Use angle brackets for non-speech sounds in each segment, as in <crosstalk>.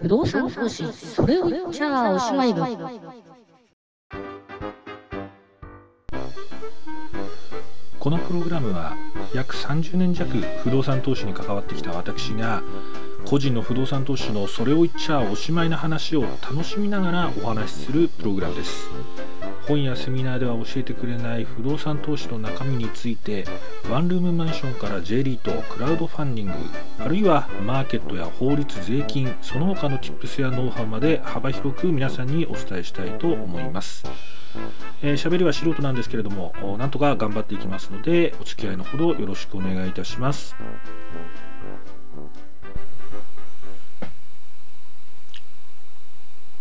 不動産投資、それを言っちゃおしまい。このプログラムは約30年弱不動産投資に関わってきた私が個人の不動産投資のそれを言っちゃおしまいな話を楽しみながらお話しするプログラムです本やセミナーでは教えてくれない不動産投資の中身についてワンルームマンションから J リートクラウドファンディングあるいはマーケットや法律税金その他の Tips やノウハウまで幅広く皆さんにお伝えしたいと思いますえー、喋りは素人なんですけれども、なんとか頑張っていきますので、お付き合いのほどよろしくお願いいたします。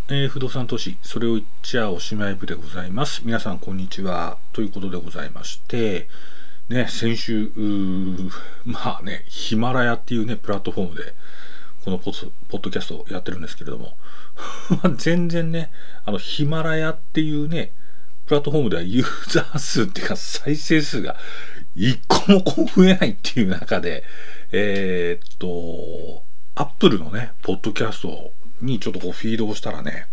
えー、不動産投資、それを言っちゃおしまい部でございます。皆さん、こんにちは。ということでございまして、ね、先週、まあね、ヒマラヤっていうね、プラットフォームで、このポッドキャストをやってるんですけれども、<laughs> 全然ね、あの、ヒマラヤっていうね、プラットフォームではユーザー数っていうか再生数が一個もこう増えないっていう中で、えー、っと、アップルのね、ポッドキャストにちょっとこうフィードをしたらね、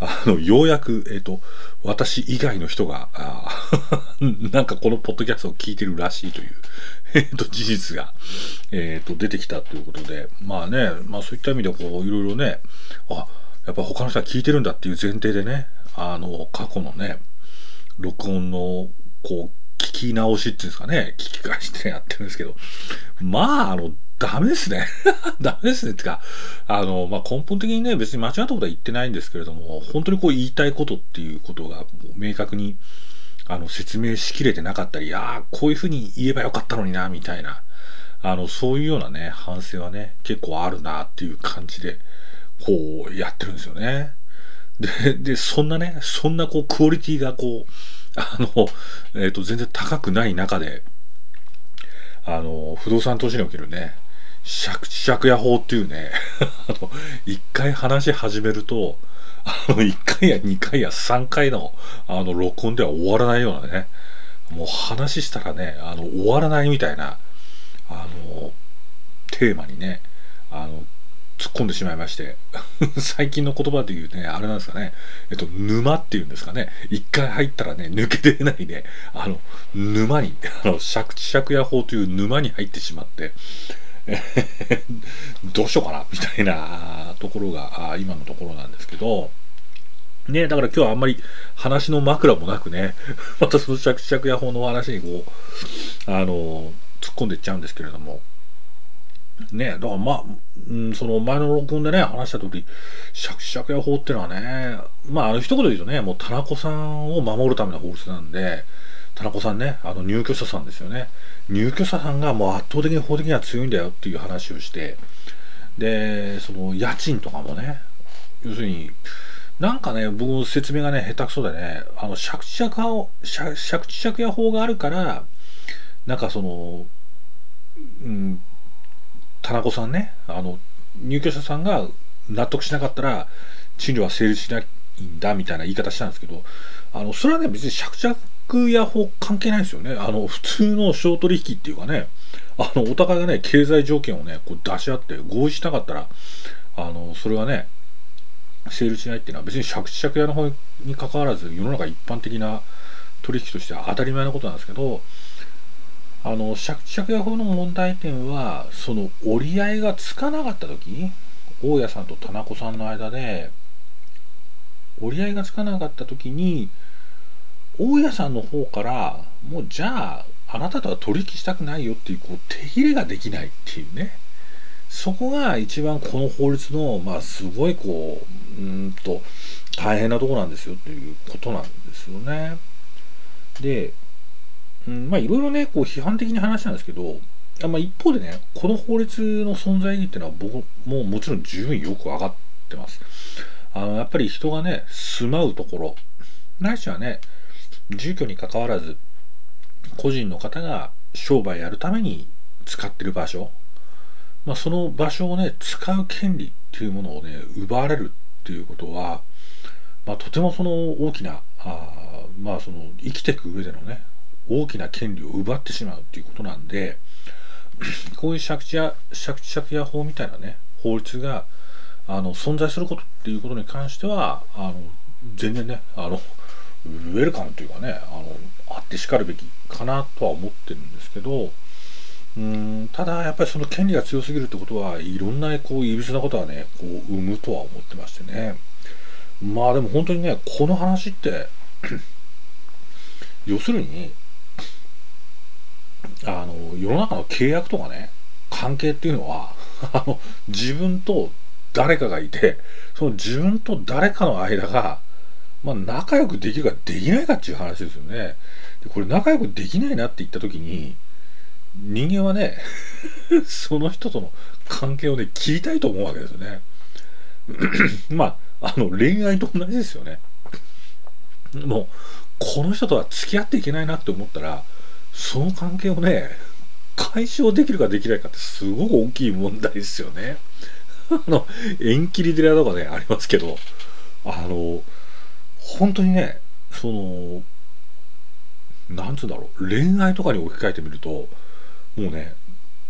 あの、ようやく、えっ、ー、と、私以外の人が、<laughs> なんかこのポッドキャストを聞いてるらしいという、<laughs> えっ、ー、と、事実が、えっ、ー、と、出てきたということで、まあね、まあそういった意味でこう、いろいろね、あ、やっぱ他の人は聞いてるんだっていう前提でね、あの、過去のね、録音の、こう、聞き直しっていうんですかね、聞き返してやってるんですけど、まあ、あの、ダメですね。<laughs> ダメですね。ってか、あの、まあ、根本的にね、別に間違ったことは言ってないんですけれども、本当にこう言いたいことっていうことが明確に、あの、説明しきれてなかったり、ああ、こういうふうに言えばよかったのにな、みたいな、あの、そういうようなね、反省はね、結構あるなっていう感じで、こう、やってるんですよね。で、で、そんなね、そんなこう、クオリティがこう、あの、えっ、ー、と、全然高くない中で、あの、不動産投資におけるね、借地借家法っていうね、あの、一回話し始めると、あの、一回や二回や三回の、あの、録音では終わらないようなね、もう話したらね、あの、終わらないみたいな、あの、テーマにね、あの、突っ込んでしまいまして <laughs> 最近の言葉で言うね、あれなんですかね、えっと、沼っていうんですかね、一回入ったらね、抜け出ないね、あの、沼に、あの、借地借家法という沼に入ってしまって、<laughs> どうしようかな、みたいなところが、今のところなんですけど、ね、だから今日はあんまり話の枕もなくね、<laughs> またその借地借家法の話にこう、あの、突っ込んでいっちゃうんですけれども、ね、だからまあ、うん、その前の録音でね、話した通り、借地借家法ってのはね、まあ、あの一言で言うとね、もう田中さんを守るための法律なんで、田中さんね、あの入居者さんですよね。入居者さんがもう圧倒的に法的には強いんだよっていう話をして、で、その家賃とかもね、要するに、なんかね、僕の説明がね、下手くそでね、あの、借地借家を、借地借家法があるから、なんかその、うん、田中さんね、あの、入居者さんが納得しなかったら、賃料は成立しないんだみたいな言い方したんですけど、あの、それはね、別に借地着や法関係ないですよね。あの、普通の商取引っていうかね、あの、お互いがね、経済条件をね、こう出し合って合意しなかったら、あの、それはね、成立しないっていうのは別に借地借家の方に関わらず、世の中一般的な取引としては当たり前のことなんですけど、あの、借地借家法の問題点は、その折り合いがつかなかった時、大家さんと田中さんの間で、折り合いがつかなかった時に、大家さんの方からもうじゃああなたとは取引したくないよっていうこう手入れができないっていうねそこが一番この法律のまあすごいこううんと大変なとこなんですよということなんですよね。で、うん、まあいろいろねこう批判的に話したんですけどまあ、一方でねこの法律の存在意義っていうのは僕ももちろん十分よく分かってます。あのやっぱり人がね住まうところないしはね住居にかかわらず個人の方が商売やるために使ってる場所、まあ、その場所をね使う権利っていうものをね奪われるっていうことは、まあ、とてもその大きなあまあその生きていく上でのね大きな権利を奪ってしまうっていうことなんで <clears throat> こういう借地や借地借家法みたいなね法律があの存在することっていうことに関してはあの全然ねあのウェルカムというかねあのあってしかるべきかなとは思ってるんですけどうんただやっぱりその権利が強すぎるってことはいろんなこういびつなことはねこう生むとは思ってましてね。まあでも本当にねこの話って <clears throat> 要するにあの世の中の契約とかね関係っていうのは <laughs> あの自分と誰かがいてその自分と誰かの間が、まあ、仲良くできるかできないかっていう話ですよね。でこれ仲良くできないなって言った時に人間はね <laughs> その人との関係をね切りたいと思うわけですよね。<clears throat> まああの恋愛と同じですよね。もうこの人とは付き合っていけないなって思ったらその関係をね解消できるかできないかってすごく大きい問題ですよね。<laughs> あの縁切り寺とかねありますけどあの本当にねそのなんつうんだろう恋愛とかに置き換えてみるともうね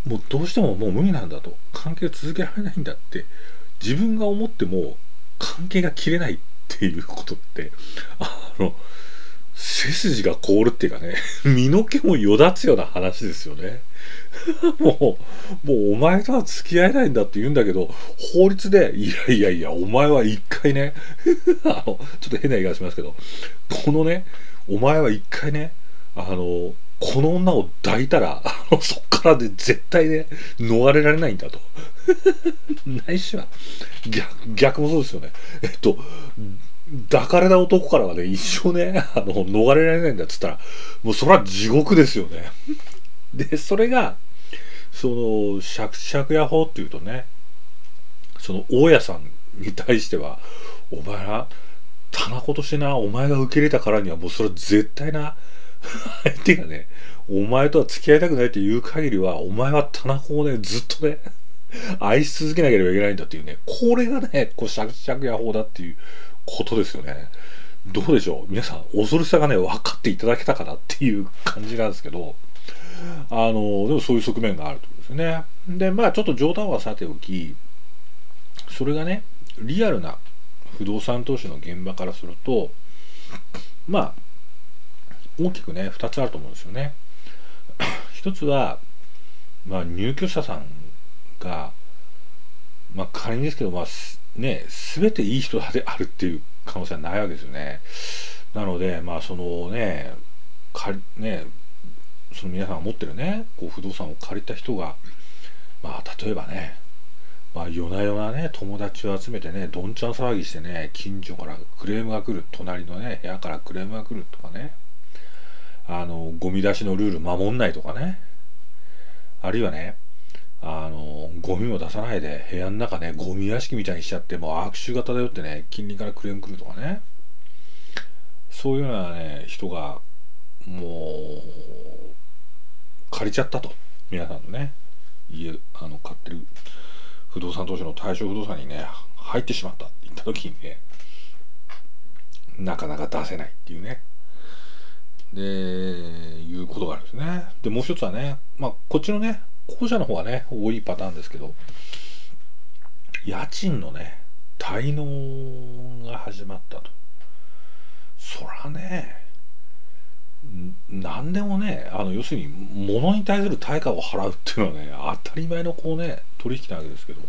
もうどうしてももう無理なんだと。関係を続けられないんだって自分が思っても関係が切れないっていうことってあの背筋が凍るっていうかね、<laughs> 身の毛もよだつような話ですよね。<laughs> もう、もうお前とは付き合えないんだって言うんだけど、法律で、いやいやいや、お前は一回ね、<laughs> あの、ちょっと変な言い方しますけど、このね、お前は一回ね、あの、この女を抱いたら、あのそっからで絶対ね、逃れられないんだと。ないしは逆、逆もそうですよね。えっと、抱かれた男からはね、一生ね、あの、逃れられないんだっつったら、もうそれは地獄ですよね。で、それが、その、釈釈夜法っていうとね、その、大家さんに対しては、お前ら、棚子としてな、お前が受け入れたからには、もうそれは絶対な、相手がね、お前とは付き合いたくないっていう限りは、お前は棚子をね、ずっとね、愛し続けなければいけないんだっていうね、これがね、こう、釈釈夜法だっていうことですよね。どうでしょう？皆さん、恐ろしさがね、分かっていただけたかなっていう感じなんですけど、あの、でもそういう側面があるということですね。で、まあちょっと冗談はさておき、それがね、リアルな不動産投資の現場からすると、まあ、大きくね、2つあると思うんですよね。<coughs> 一つは、まあ、入居者さんが、まあ、仮にですけど、まあ、ね、全ていい人であるっていう可能性はないわけですよね。なので、まあ、そのね、借り、ね、その皆さんが持ってるね、こう不動産を借りた人が、まあ、例えばね、まあ、夜な夜なね、友達を集めてね、どんちゃん騒ぎしてね、近所からクレームが来る、隣のね、部屋からクレームが来るとかね、あの、ゴミ出しのルール守んないとかね、あるいはね、あの、ゴミも出さないで部屋の中ね、ゴミ屋敷みたいにしちゃって、もう悪臭が漂ってね、近隣からクレーム来るとかね、そういうようなね、人が、もう、借りちゃったと。皆さんのね、家、あの、買ってる不動産投資の対象不動産にね、入ってしまったって言った時にね、なかなか出せないっていうね。で、いうことがあるんですね。で、もう一つはね、まあ、こっちのね、後者の方がね、多いパターンですけど、家賃のね、滞納が始まったと。そらね、何でもね、あの、要するに、物に対する対価を払うっていうのはね、当たり前のこうね、取引なわけですけど、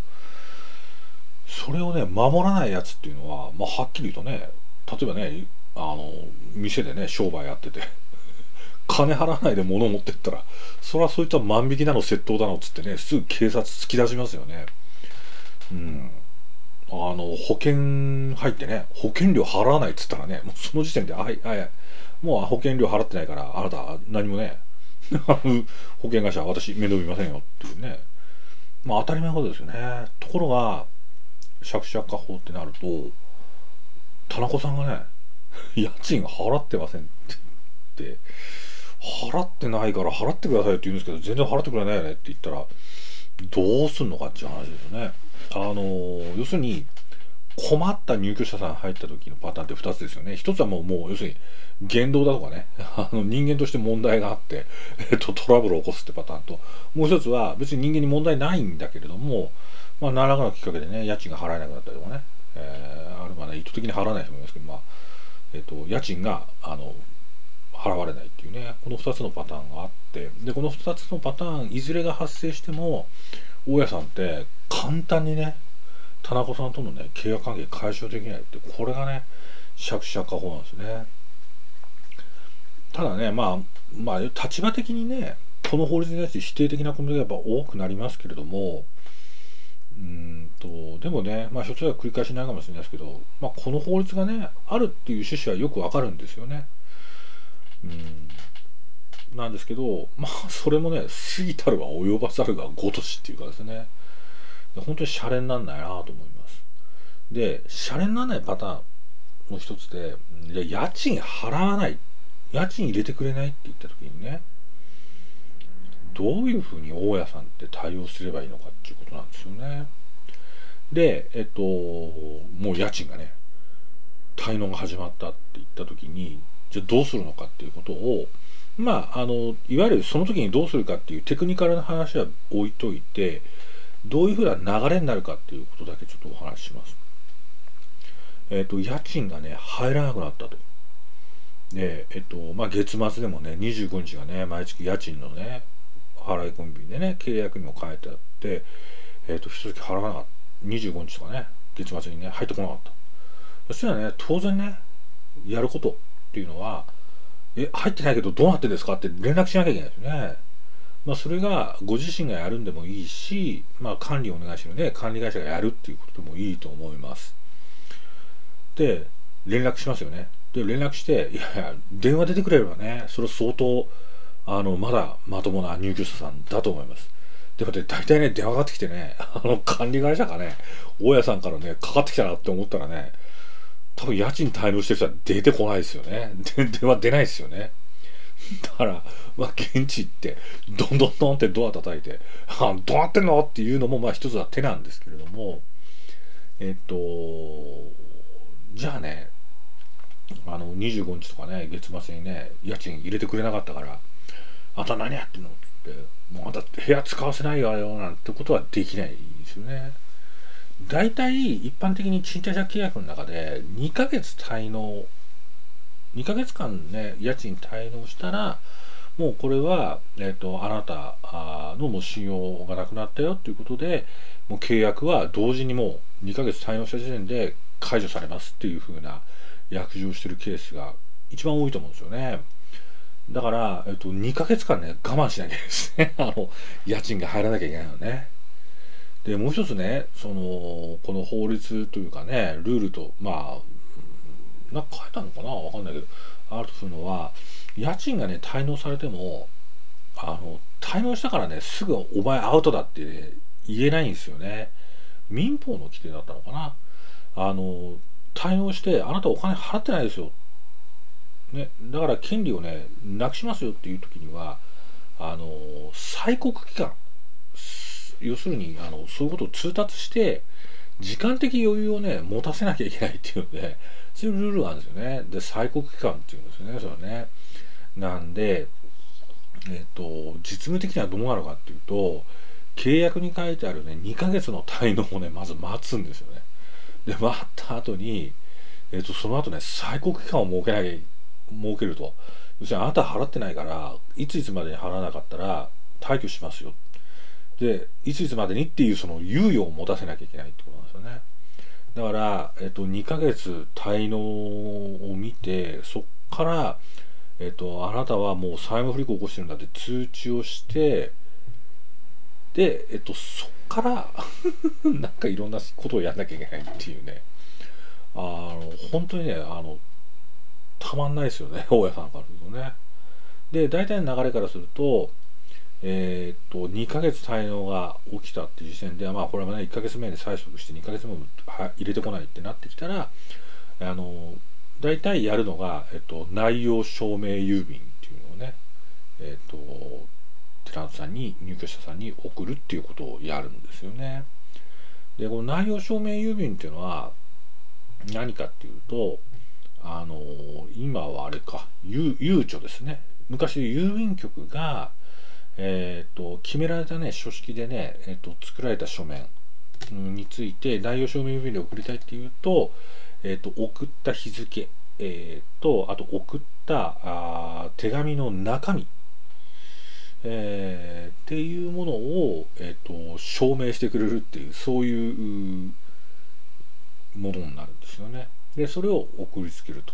それをね、守らないやつっていうのは、まあ、はっきり言うとね、例えばね、あの、店でね、商売やってて、金払わないで物を持ってったら、それはそういった万引きなの窃盗だのっつってね、すぐ警察突き出しますよね。うん。あの、保険入ってね、保険料払わないっつったらね、もうその時点で、はい、はい、もう保険料払ってないから、あなた何もね、<laughs> 保険会社私面倒見ませんよっていうね。まあ当たり前のことですよね。ところが、借借家法ってなると、田中さんがね、家賃払ってませんって言って、払ってないから払ってくださいって言うんですけど全然払ってくれないよねって言ったらどうすんのかっていう話ですよね。あの要するに困った入居者さん入った時のパターンって2つですよね。1つはもうもう要するに言動だとかね <laughs> あの人間として問題があって、えっと、トラブルを起こすってパターンともう1つは別に人間に問題ないんだけれどもまあ、何らかのきっかけでね、家賃が払えなくなったりとかね、えー、あるいはね、意図的に払わない人もいますけど、まあ、えっ、と、家賃が、あの、払われないっていうね、この2つのパターンがあって、で、この2つのパターン、いずれが発生しても、大家さんって簡単にね、田中さんとのね、契約関係解消できないって、これがね、借者過保なんですね。ただね、まあ、まあ、立場的にね、この法律に対して否定的なコメントがやっぱ多くなりますけれども、うんとでもね、まあ、一つは繰り返しないかもしれないですけど、まあ、この法律がね、あるっていう趣旨はよくわかるんですよね。うんなんですけど、まあ、それもね、過ぎたるは及ばざるがごとしっていうかですね、本当にシャレになんないなと思います。で、シャレにならないパターンの一つで、じゃ家賃払わない、家賃入れてくれないって言った時にね、どういうふうに大家さんって対応すればいいのかっていうことなんですよね。で、えっと、もう家賃がね、滞納が始まったって言った時に、じゃあどうするのかっていうことを、まあ、あの、いわゆるその時にどうするかっていうテクニカルな話は置いといて、どういうふうな流れになるかっていうことだけちょっとお話しします。えっ、と、家賃がね、入らなくなったと。で、えっ、と、まあ、月末でもね、25日がね、毎月家賃のね、払い込み日でね、契約にも書いてあって、えっ、と、一月払わなかった。25日とかね、月末にね、入ってこなかった。そしたらね、当然ね、やることっていうのは、え、入ってないけどどうなってですかって連絡しなきゃいけないですね。まあ、それがご自身がやるんでもいいし、まあ、管理お願いしてるね、管理会社がやるっていうことでもいいと思います。で、連絡しますよね。で、連絡して、いやいや、電話出てくれればね、それ相当、あの、まだまともな入居者さんだと思います。でもね、大体ね、電話かかってきてね、あの、管理会社がね、大家さんからね、かかってきたなって思ったらね、多分家賃滞納してる人は出てこないですよね。で <laughs> 電話出ないですよね。だから、まあ、現地行って、どんどんどんってドア叩いて、あどうなってんの？っていうのも、まあ、一つは手なんですけれども、えっと、じゃあね、あの、25日とかね、月末にね、家賃入れてくれなかったから、あんた何やってんの？って、もうあんた部屋使わせないわよ、なんてことはできないですよね。大体一般的に賃貸借契約の中で2ヶ月滞納2ヶ月間ね家賃滞納したらもうこれは、えーと、あなたのもう信用がなくなったよということでもう契約は同時にもう2ヶ月滞納した時点で解除されますっていう風な約定をしてるケースが一番多いと思うんですよね。だから、えっと、2ヶ月間ね、我慢しなきゃいけないですね。<laughs> あの、家賃が入らなきゃいけないのね。でもう一つねそのこの法律というかねルールとまあなんか変えたのかなわかんないけどあるとするのは家賃がね滞納されてもあの滞納したからねすぐお前アウトだって、ね、言えないんですよね。民法の規定だったのかな。あの滞納してあなたお金払ってないですよ、ね、だから権利をねなくしますよっていう時にはあの催告期間。要するにあのそういうことを通達して時間的余裕をね持たせなきゃいけないっていうのでそういうルールがあるんですよね。で催告期間っていうんですよねそれはね。なんでえっ、と実務的にはどうなるかっていうと契約に書いてあるね2ヶ月の滞納をねまず待つんですよね。で待った後にえっ、とその後ね催告期間を設けなきゃ設けると。要するにあなた払ってないからいついつまでに払わなかったら退去しますよ。でいついつまでにっていうその猶予を持たせなきゃいけないってことなんですよね。だから、えっと、2ヶ月滞納を見てそっから、えっと、あなたはもう債務不履行を起こしてるんだって通知をしてで、えっと、そっから <laughs> なんかいろんなことをやんなきゃいけないっていうね。あの本当にねあのたまんないですよね大家さんからするとね。で大体の流れからするとえー、っと2ヶ月滞納が起きたっていう時点でまあこれはね1ヶ月目に催促して2ヶ月目も入れてこないってなってきたらあの大体やるのが、えっと、内容証明郵便っていうのをねえっとテナントさんに入居者さんに送るっていうことをやるんですよね。でこの内容証明郵便っていうのは何かっていうとあの今はあれかゆゆうちょですね昔郵便局がえーと、決められたね書式でね、えーと、作られた書面について内容証明郵便で送りたいっていうと,、えー、と送った日付、えー、とあと送ったあ手紙の中身、えー、っていうものを、えー、と証明してくれるっていうそういうものになるんですよね。でそれを送りつけると、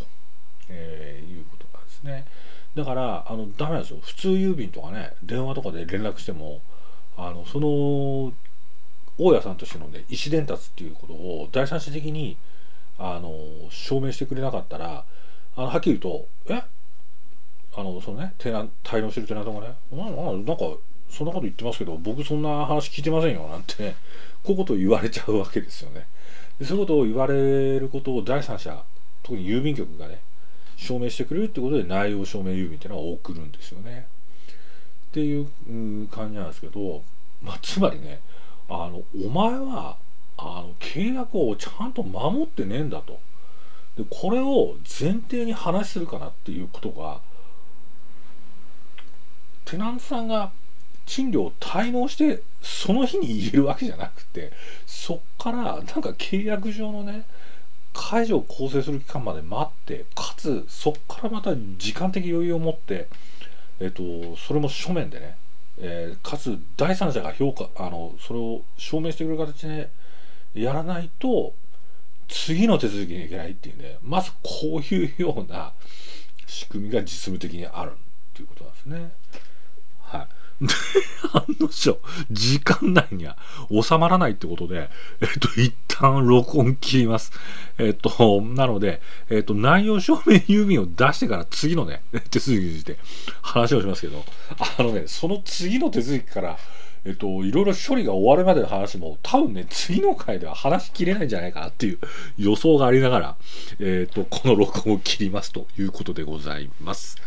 えー、いうことなんですね。だからあのダメなんですよ普通郵便とかね電話とかで連絡してもあのその大家さんとしてのね意思伝達っていうことを第三者的にあの証明してくれなかったらあのはっきり言うと「え？あのそのねテナ滞納してるテナントがねななんかそんなこと言ってますけど僕そんな話聞いてませんよ」なんてねこういうことを言われちゃうわけですよね。でそういうことを言われることを第三者特に郵便局がね証明してくれるってことで内容証明郵便っていうのは送るんですよね。っていう感じなんですけど、まあ、つまりねあのお前はあの契約をちゃんと守ってねえんだとでこれを前提に話するかなっていうことがテナントさんが賃料を滞納してその日に入れるわけじゃなくてそっからなんか契約上のね解除を構成する期間まで待ってかつそっからまた時間的余裕を持ってえっとそれも書面でねえー、かつ第三者が評価あのそれを証明してくれる形でやらないと次の手続きにいけないっていうねまずこういうような仕組みが実務的にあるっていうことなんですね。はい。で、案の定、時間内には収まらないってことで、えっと、一旦録音切ります。えっと、なので、えっと、内容証明郵便を出してから次のね、<laughs> 手続きについて話をしますけど、あのね、その次の手続きから、えっと、いろいろ処理が終わるまでの話も、多分ね、次の回では話しきれないんじゃないかなっていう予想がありながら、えっと、この録音を切りますということでございます。